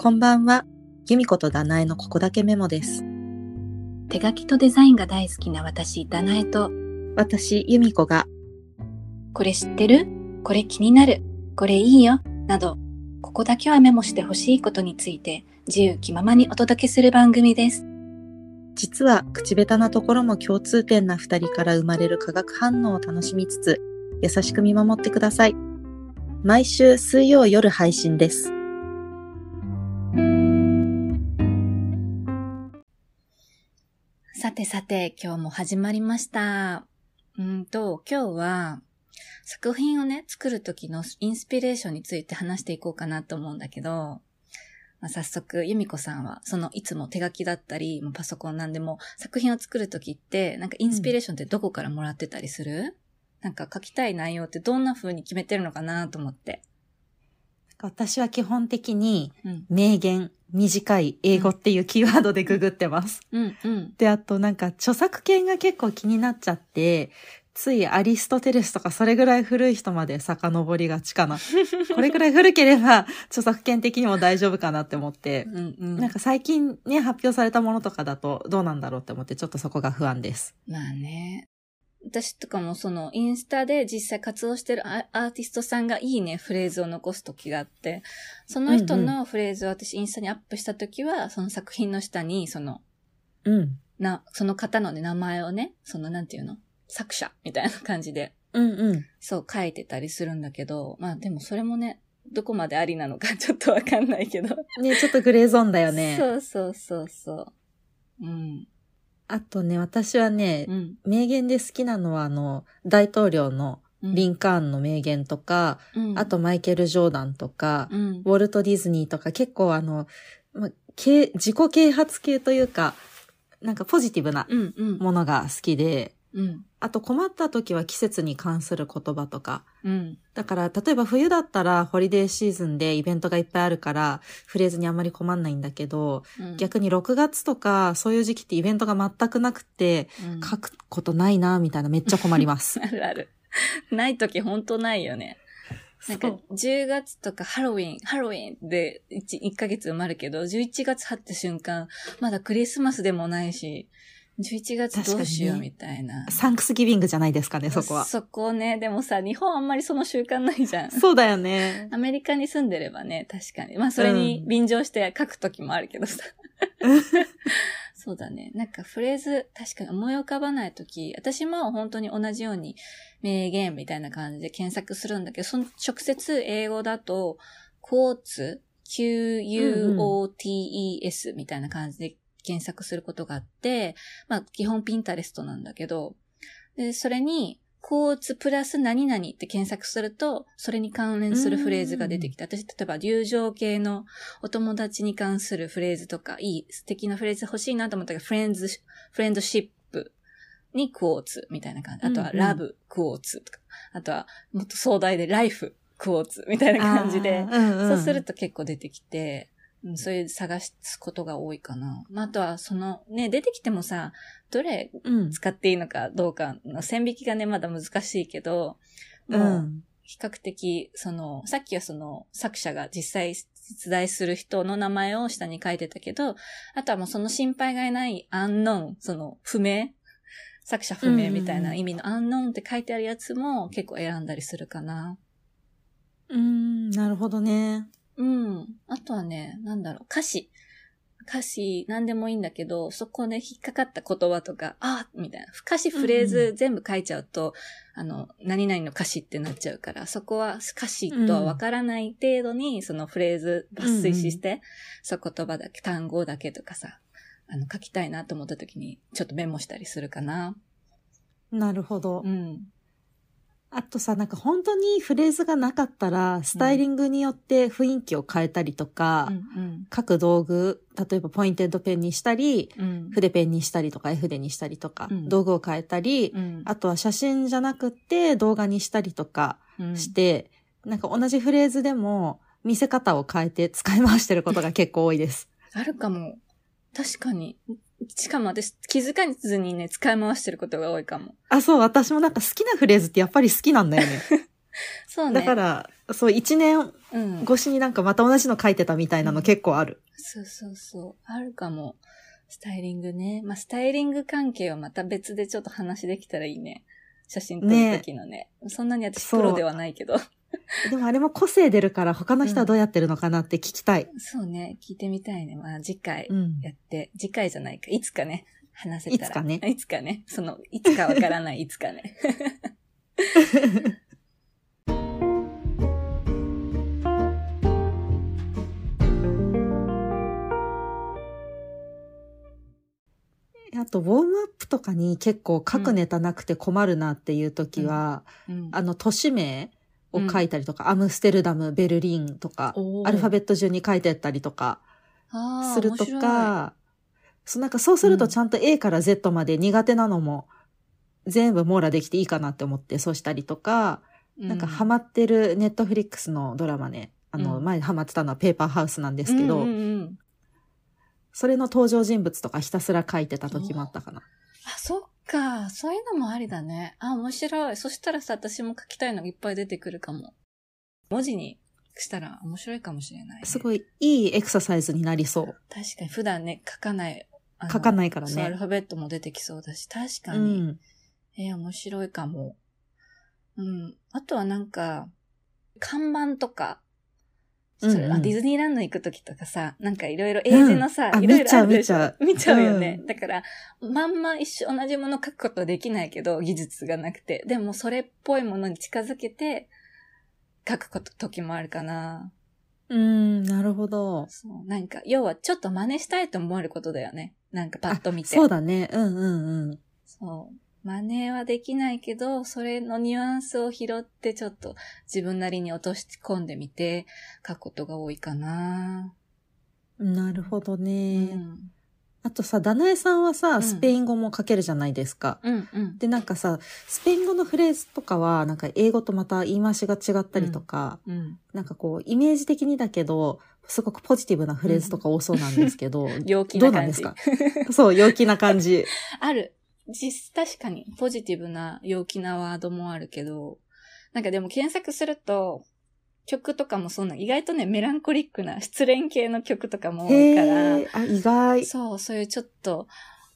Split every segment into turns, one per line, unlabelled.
こんばんは。由美子とダナエのここだけメモです。
手書きとデザインが大好きな私、ダナエと、
私、由美子が
これ知ってる？これ気になるこれいいよなど、ここだけはメモしてほしいことについて自由気ままにお届けする番組です。
実は口下手なところも共通点な二人から生まれる化学反応を楽しみつつ、優しく見守ってください。毎週水曜夜配信です。
てさて、今日も始まりました。うんと、今日は作品をね、作る時のインスピレーションについて話していこうかなと思うんだけど、まあ、早速、由美子さんは、その、いつも手書きだったり、もパソコンなんでも、作品を作る時って、なんかインスピレーションってどこからもらってたりする、なんか書きたい内容ってどんな風に決めてるのかなと思って。
私は基本的に
うん。
名言、短い英語っていうキーワードでググってます。
うん、うん。
で、あとなんか著作権が結構気になっちゃって、ついアリストテレスとかそれぐらい古い人まで遡りがちかな。これぐらい古ければ著作権的にも大丈夫かなって思って。
うん、うん。
なんか最近ね、発表されたものとかだとどうなんだろうって思ってちょっとそこが不安です。
まあね。私とかもそのインスタで実際活動してるアアーティストさんがいいねフレーズを残す時があって、その人のフレーズを私インスタにアップした時は、その作品の下にその、
うん。
な、その方のね、名前をね、そのなんていうの？作者みたいな感じで、
うんうん。
そう書いてたりするんだけど、まあでもそれもね、どこまでありなのか ちょっとわかんないけど。
ね、ちょっとグレーゾーンだよね。
そうそうそうそう。うん。
あとね、私はね、
うん。
名言で好きなのはあの、大統領のリンカーンの名言とか、
うん、
あとマイケル・ジョーダンとか、
うん、
ウォルト・ディズニーとか結構あの、ま、啓自己啓発系というか、なんかポジティブなものが好きで、
うん、
あと困った時は季節に関する言葉とか、
うん。
だから例えば冬だったらホリデーシーズンでイベントがいっぱいあるからフレーズにあんまり困んないんだけど、
うん
逆に6月とかそういう時期ってイベントが全くなくて、
うん
書くことないなみたいなめっちゃ困ります。
あるある。ないときほんとないよね。なんか
そう、
10月とかハロウィン、ハロウィンで 1, 1ヶ月埋まるけど、11月入った瞬間、まだクリスマスでもないし、11月どうしようみたいな。
サンクスギビングじゃないですかね、そこは。
そこね、でもさ、日本あんまりその習慣ないじゃん。
そうだよね。
アメリカに住んでればね、確かに。まあ、それに便乗して書くときもあるけどさ。そうだね。なんかフレーズ、確かに思い浮かばないとき、私も本当に同じように名言みたいな感じで検索するんだけど、その直接英語だと、quotes, q-u-o-t-e-s みたいな感じで検索することがあって、まあ基本ピンタレストなんだけど、で、それに、quotes プラス何々って検索すると、それに関連するフレーズが出てきて、私、例えば、友情系のお友達に関するフレーズとか、いい素敵なフレーズ欲しいなと思ったけど、フレンズ、フレンドシップにクォーツみたいな感じ。あとは、ラブクォーツとか、あとは、もっと壮大でライフクォーツみたいな感じで。
うんうん。
そうすると結構出てきて、うんそういう探すことが多いかな。まあ、あとは、その、ね、出てきてもさ、どれ
うん。
使っていいのかどうかの線引きがね、まだ難しいけど、
う。
もうん比較的、その、さっきはその作者が実際実在する人の名前を下に書いてたけど、あとはもうその心配がないアンノン、その不明作者不明みたいな意味のアンノンって書いてあるやつも結構選んだりするかな。
うん、なるほどね。
うん。あとはね、なんだろう、歌詞。歌詞、なんでもいいんだけど、そこで引っかかった言葉とか、あみたいな。歌詞、フレー
うんう
ズ全部書いちゃうと、あの、何々の歌詞ってなっちゃうから、そこは歌詞とはわからない程度に、そのフレーズ抜粋して、そう言葉だけ、単語だけとかさ、あの、書きたいなと思った時に、ちょっとメモしたりするかな。
なるほど。
うん。
あとさ、なんか本当にフレーズがなかったら、スタイリングによって雰囲気を変えたりとか、
うん、
各道具、例えばポインテッドペンにしたり、
うん。うん。
筆ペンにしたりとか、絵筆にしたりとか、
うん
道具を変えたり、
うん。
あとは写真じゃなくって動画にしたりとか
うん
して、なんか同じフレーズでも見せ方を変えて使い回してることが結構多いです。
あるかも。確かに。しかも私気づかずにね、使い回してることが多いかも。
あ、そう、私もなんか好きなフレーズってやっぱり好きなんだよね。
そうね。
だから、そう、一年
うん。
越しになんかまた同じの書いてたみたいなの結構ある。
そうそうそう。あるかも。スタイリングね。まあ、スタイリング関係はまた別でちょっと話できたらいいね。写真撮るときのね。そんなに私プロではないけど。
でもあれも個性出るから他の人はどうやってるのかなって聞きたい。
そうね。聞いてみたいね。まあ、次回
うん。
やって、次回じゃないか。いつかね、話せたら。
いつかね
いつかね。その、いつかわからない、いつかね。
あと、ウォームアップとかに結構書くネタなくて困るなっていう時は、
うん。
あの、都市名を書いたりとか、アムステルダム、ベルリンとか、アルファベット順に書いてったりとかするとか、そうなんかそうするとちゃんと A から Z まで苦手なのも全部網羅できていいかなって思ってそうしたりとか、なんかハマってるネットフリックスのドラマね、あの、
うん。
前ハマってたのはペーパーハウスなんですけど、
うんうんうん。
それの登場人物とかひたすら書いてた時もあったかな。
あ、そっか。そういうのもありだね。あ、面白い。そしたらさ、私も書きたいのがいっぱい出てくるかも。文字にしたら面白いかもしれない、ね。
すごいいいエクササイズになりそう。
確かに普段ね、書かない。
書かないからね
アルファベットも出てきそうだし、確か
う
に。
ん。
えー面白いかも。うん。あとはなんか、看板とか、
うんうん
あディズニーランド行くときとかさ、なんかいろいろ英字のさ、いろいろあるでしょ？
見ちゃう
見ちゃうよね。
うん
だから、まんま一緒、同じもの書くことはできないけど、技術がなくて。でもそれっぽいものに近づけて、書くこと、時もあるかな。
うん、なるほど。
そう。なんか、要はちょっと真似したいと思えることだよね。なんかパッと見て。
あそうだね。うんうんうん。
そう。真似はできないけど、それのニュアンスを拾ってちょっと自分なりに落とし込んでみて書くことが多いかな。
なるほど
う
ね。
ん。
あとさ、ダナエさんはさ、
ん
スペイン語も書けるじゃないですか。
うんうん。
で、なんかさ、スペイン語のフレーズとかは、なんか英語とまた言い回しが違ったりとか、
うん。
なんかこう、イメージ的にだけど、すごくポジティブなフレーズとか多そうなんですけど、
陽気
ど
な感じ。
うなんですか？そう、陽気な感じ。
ある。実、確かにポジティブな陽気なワードもあるけど、なんかでも検索すると、曲とかもそんな、意外とね、メランコリックな失恋系の曲とかも多いから、
あ、意外。
そう、そういうちょっと、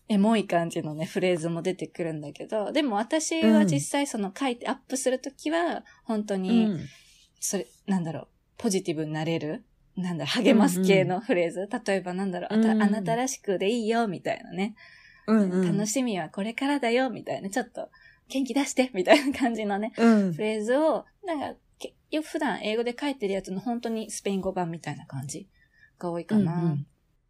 エモい感じのね、フレーズも出てくるんだけど、でも私は実際その書いてアップするときは、本当
う
に、
ん。
それ、なんだろう、ポジティブになれるなんだ励ます系のフレーズ、例えばなんだろう、あなたらしくでいいよ、みたいなね。
うんうん。
楽しみはこれからだよ、みたいな、ちょっと、元気出して、みたいな感じのね、
うん
フ。レーズを、なんか、け普段英語で書いてるやつの本当にスペイン語版みたいな感じが多いかな。
うん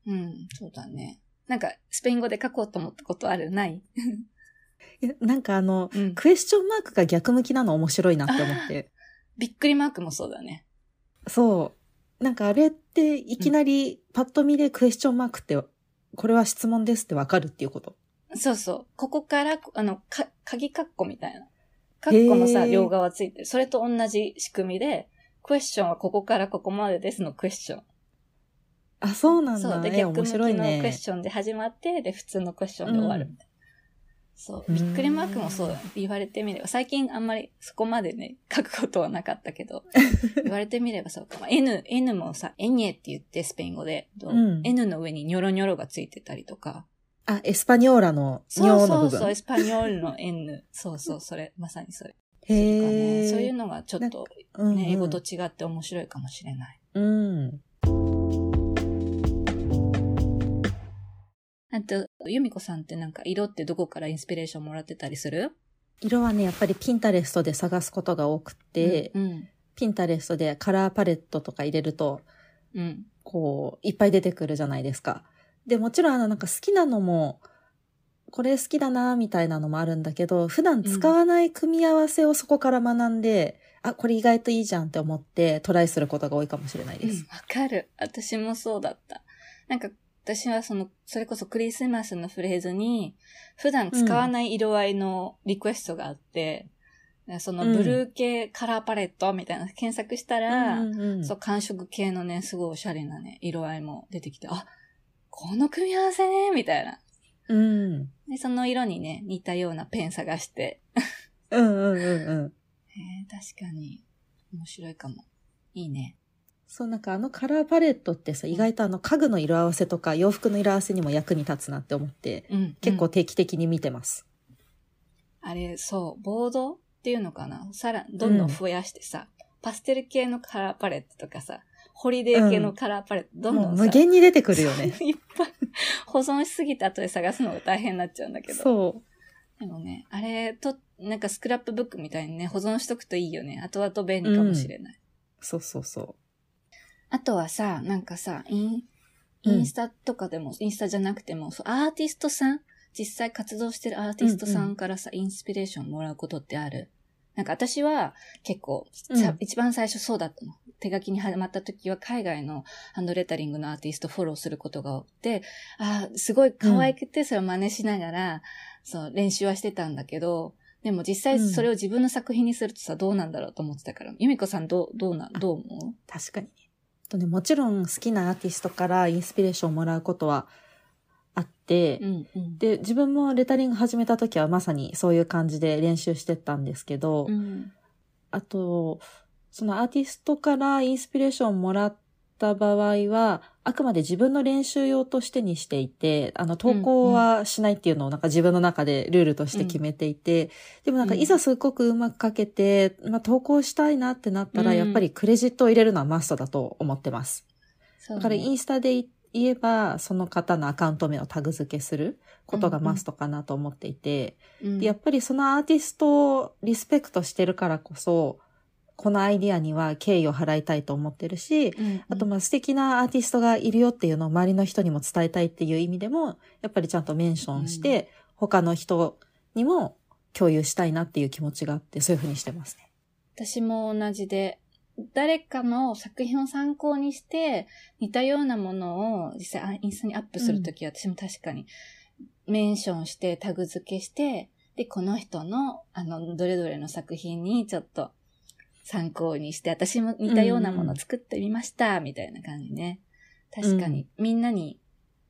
うん、そうだね。なんか、スペイン語で書こうと思ったことあるない？
なんかあの、
うん。
クエスチョンマークが逆向きなの面白いなって思って。
びっくりマークもそうだね。
そう。なんかあれっていきなりパッと見でクエスチョンマークって、これは質問ですってわかるっていうこと？
そうそう。ここから、あの、か、鍵カッコみたいな。カッコもさ、両側ついてる。それと同じ仕組みで、クエスチョンはここからここまでですのクエスチョン。
あ、そうなんだ。
そう。で、逆向きのクエス。チョンで始まって、で、普通のクエスチョンで終わるみたいな。そう。
うん
びっくりマークもそう。言われてみれば。最近あんまりそこまでね、書くことはなかったけど。言われてみればそうか。まあ N、N もさ、エニエって言ってスペイン語で、
う？ん
N の上にニョロニョロがついてたりとか。
あ、エスパニョーラの
そう
尿の部
そうそう、エ
分。
スパニョールの N。そうそう、それ、まさにそれ。
へえ。
そういうのがちょっと
うんうん
ね、英語と違って面白いかもしれない。
うん。
あと、由美子さんってなんか色ってどこからインスピレーションもらってたりする？
色はね、やっぱりピンタレストで探すことが多くて、
うん。
ピンタレストでカラーパレットとか入れると、
うん。
こう、いっぱい出てくるじゃないですか。で、もちろんあの、なんか好きなのも、これ好きだな、みたいなのもあるんだけど、普段使わない組み合わせをそこから学んで、あ、これ意外といいじゃんって思ってトライすることが多いかもしれない
うん
です。
わかる。私もそうだった。なんか、私はその、それこそクリスマスのフレーズに、普段使わない色合いのリクエストがあって、そのブルー系カラーパレットみたいな検索したら、
うんうんうん
そう、寒色系のね、すごいおしゃれなね、色合いも出てきて、あ、この組み合わせね、みたいな。
うん。
で、その色にね、似たようなペン探して。
うんうんうんうん。
へえ確かに、面白いかも。いいね。
そう、なんかあのカラーパレットってさ、意外とあの家具の色合わせとか洋服の色合わせにも役に立つなって思って、
うん。
結構
うん
定期的に見てます。
あれ、そう、ボードっていうのかな？さら、どんどん増やしてさ、パステル系のカラーパレットとかさ、ホリデー系のカラーパレット、どんど
もうん
さ、
無限に出てくるよね。
いっぱい保存しすぎて後で探すのが大変になっちゃうんだけど。
そ
でもね、あれと、なんかスクラップブックみたいにね、保存しとくといいよね。後々便利かもしれない。
う。そうそうそ
あとはさ、なんかさ、イン、
うん。
インスタとかでも、インスタじゃなくても、そうアーティストさん、実際活動してるアーティストさんからさ、インスピレーションもらうことってある。なんか私は結構、一番最初そうだったの。手書きに始まった時は海外のハンドレタリングのアーティストフォローすることが多くて、ああ、すごい可愛くてそれを真似しながら、そう、練習はしてたんだけど、でも実際それを自分の作品にするとさ、どうなんだろうと思ってたから。ゆみこさんどう、どうな、どう思う？
確かに。ね。とね、もちろん好きなアーティストからインスピレーションをもらうことはあって、
うんうん。
で、自分もレタリング始めた時はまさにそういう感じで練習してったんですけど、
うん。
あと、そのアーティストからインスピレーションをもらった場合は、あくまで自分の練習用としてにしていて、あの、投稿はしないっていうのをなんか自分の中でルールとして決めていて、でもなんか
うん。
いざすっごくうまく書けて、まあ投稿したいなってなったら、
うん。
やっぱりクレジットを入れるのはマストだと思ってます。
そうね。
だからインスタで言えば、その方のアカウント名をタグ付けすることがマストかなと思っていて、
うん。
でやっぱりそのアーティストをリスペクトしてるからこそ、このアイディアには敬意を払いたいと思ってるし、
うん
あとまあ素敵なアーティストがいるよっていうのを周りの人にも伝えたいっていう意味でも、やっぱりちゃんとメンションして、他の人にも共有したいなっていう気持ちがあって、そういうふうにしてますね。
私も同じで、誰かの作品を参考にして、似たようなものを実際あインスタにアップするときは、私も確かにメンションして、タグ付けして、で、この人の、あの、どれどれの作品にちょっと参考にして、私も似たようなものを作ってみました、みたいな感じね。確かに、みんなに、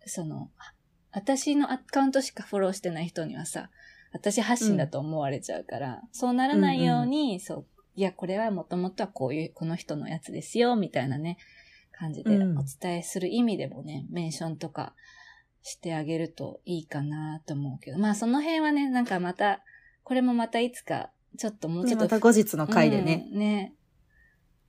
その、あ私のアカウントしかフォローしてない人にはさ、私発信だと思われちゃうから、そうならないように、そう、いや、これはもともとはこういう、この人のやつですよ、みたいなね、感じで
うん。
お伝えする意味でもね、メンションとかしてあげるといいかなと思うけど、まあその辺はね、なんかまた、これもまたいつか、ちょっともうち
で
ょっと
また後日の回でね。
うんね。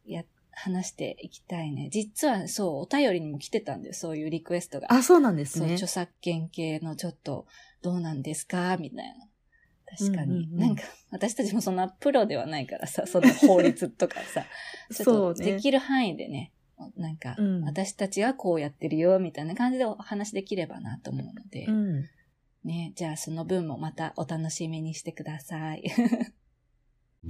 や、話していきたいね。実はそう、お便りにも来てたんだよ、そういうリクエストが。
あ、そうなんです
そう、
ね。
著作権系のちょっと、どうなんですか？みたいな。確かに、
うんうんうん
なんか、私たちもそんなプロではないからさ、その法律とかさ、ち ょ
そうね
っとできる範囲でね、なんか、
うん
私たちはこうやってるよ、みたいな感じでお話できればなと思うので、
うん。
ね、じゃあその分もまたお楽しみにしてください。えー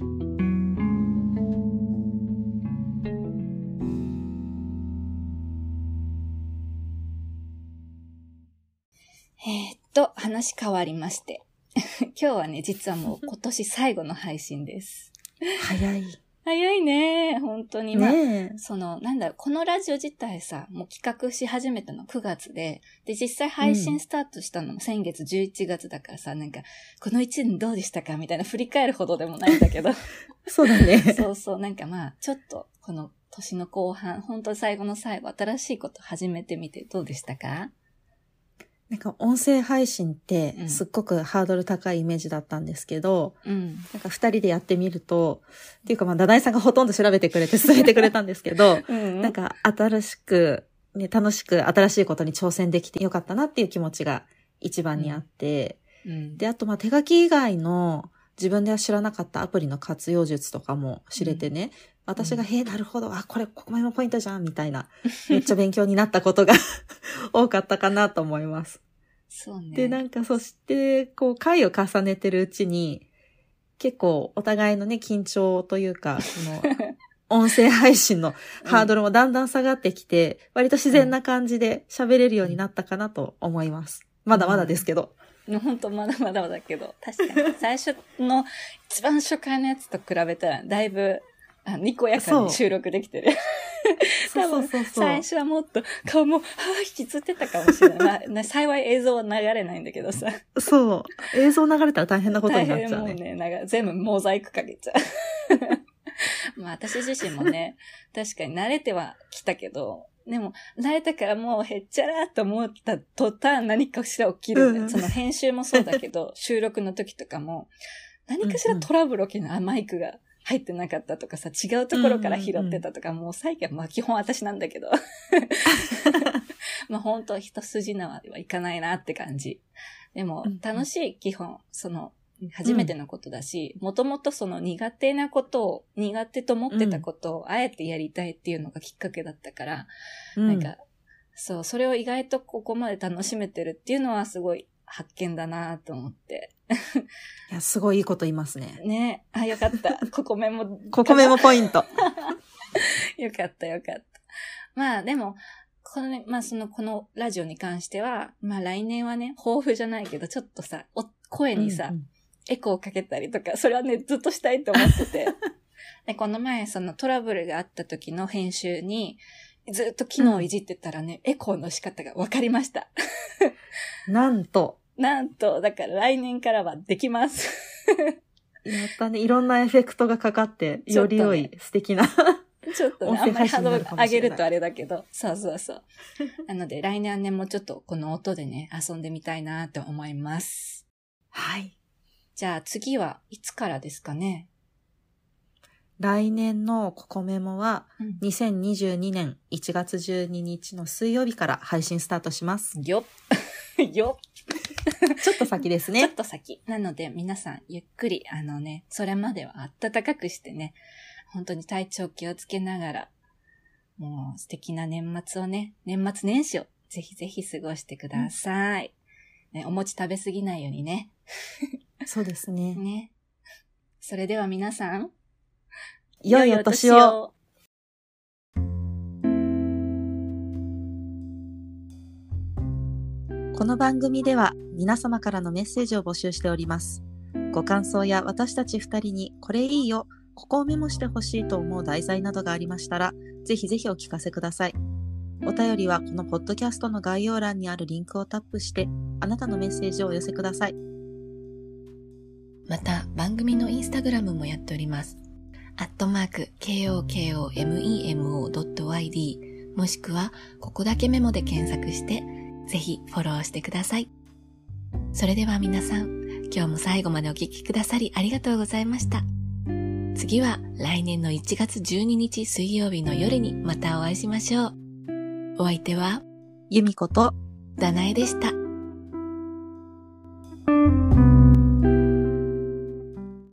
っと、話変わりまして。今日はね、実はもう今年最後の配信です。
早い。
早いね、本当に。まあ
ねえ。
その、なんだろう、このラジオ自体さ、もう企画し始めたの9月で、で、実際配信スタートしたのも先月11月だからさ、なんか、この1年どうでしたかみたいな振り返るほどでもないんだけど、
そうだね。
そうそう、なんかまあ、ちょっと、この年の後半、本当最後の最後、新しいこと始めてみてどうでしたか？
なんか音声配信って
うん。
すっごくハードル高いイメージだったんですけど、
うん。
なんか二人でやってみると、っていうかまあ、ダナイさんがほとんど調べてくれて 進めてくれたんですけど、
うん。
なん、か新しく、ね、楽しく新しいことに挑戦できてよかったなっていう気持ちが一番にあって、
うん、
で、あとまあ手書き以外の自分では知らなかったアプリの活用術とかも知れてね、私が、へえ、なるほど、あ、これ、ここもポイントじゃん、みたいな、めっちゃ勉強になったことが 多かったかなと思います。
そうね。
で、なんかそして、こう、回を重ねてるうちに、結構お互いのね、緊張というか、その、音声配信のハードルもだんだん下がってきて、割と自然な感じで喋れるようになったかなと思います。まだまだですけど。
本当まだまだだけど、確かに最初の一番初回のやつと比べたら、だいぶ、あにこやかに収録できてる。
そうそうそうそう。
最初はもっと顔も、はぁ、引きつってたかもしれない。まあ、幸い映像は流れないんだけどさ。
そう。映像流れたら大変なこと
大
になっちゃうね。
変もうね、なんか全部モザイクかけちゃう。まあ私自身もね、確かに慣れてはきたけど、でも、慣れたからもうへっちゃらと思った途端何かしら起きる。
うん
その編集もそうだけど、収録の時とかも、何かしらトラブル起きるの、あ、マイクが入ってなかったとかさ、違うところから拾ってたとか、もう最近は、まあ基本私なんだけど。まあ本当一筋縄ではいかないなって感じ。でも
うん、
楽しい基本、その、初めてのことだし、もともとその苦手なことを、苦手と思ってたことをあえてやりたいっていうのがきっかけだったから、
うん
なんか、そう、それを意外とここまで楽しめてるっていうのはすごい発見だなと思って。
いや、すごいいいこと言いますね。
ね。あ、よかった。ここメモ。
ここメモポイント。
よかった、よかった。まあ、でも、このね、まあその、このラジオに関しては、まあ来年はね、抱負じゃないけど、ちょっとさ、お声にさ、
うんうん
エコーかけたりとか、それはね、ずっとしたいと思ってて。で、この前、そのトラブルがあった時の編集に、ずっと機能をいじってたらね、エコーの仕方が分かりました。
なんと、
なんと、だから来年からはできます。
やったね。いろんなエフェクトがかかって、より良い、素敵な。
ちょっとね、あんまりハードル
配信になるかもしれない
上げるとあれだけど、そうそうそう。なので、来年はね、もうちょっとこの音でね、遊んでみたいなと思います。
はい。
じゃあ次はいつからですかね？
来年のココメモは、
うん
2022年1月12日の水曜日から配信スタートします。
よっ よっ
ちょっと先です
ちょっ
ね。
と先。なので、皆さん、ゆっくり、あのね、それまでは暖かくしてね、本当に体調気をつけながら、もう素敵な年末をね、年末年始をぜひぜひ過ごしてください。ね、お餅食べ過ぎないようにね。
そうですね。
ね。それでは皆さん、
良いお年を。この番組では皆様からのメッセージを募集しております。ご感想や私たち二人にこれいいよ、ここをメモしてほしいと思う題材などがありましたら、ぜひぜひお聞かせください。お便りはこのポッドキャストの概要欄にあるリンクをタップして、あなたのメッセージをお寄せください。
また、番組のインスタグラムもやっております。アットマーク、kokomemo.yd もしくは、ここだけメモで検索して、ぜひフォローしてください。それでは皆さん、今日も最後までお聴きくださりありがとうございました。次は来年の1月12日水曜日の夜にまたお会いしましょう。お相手は、
ゆみこと
だなえでした。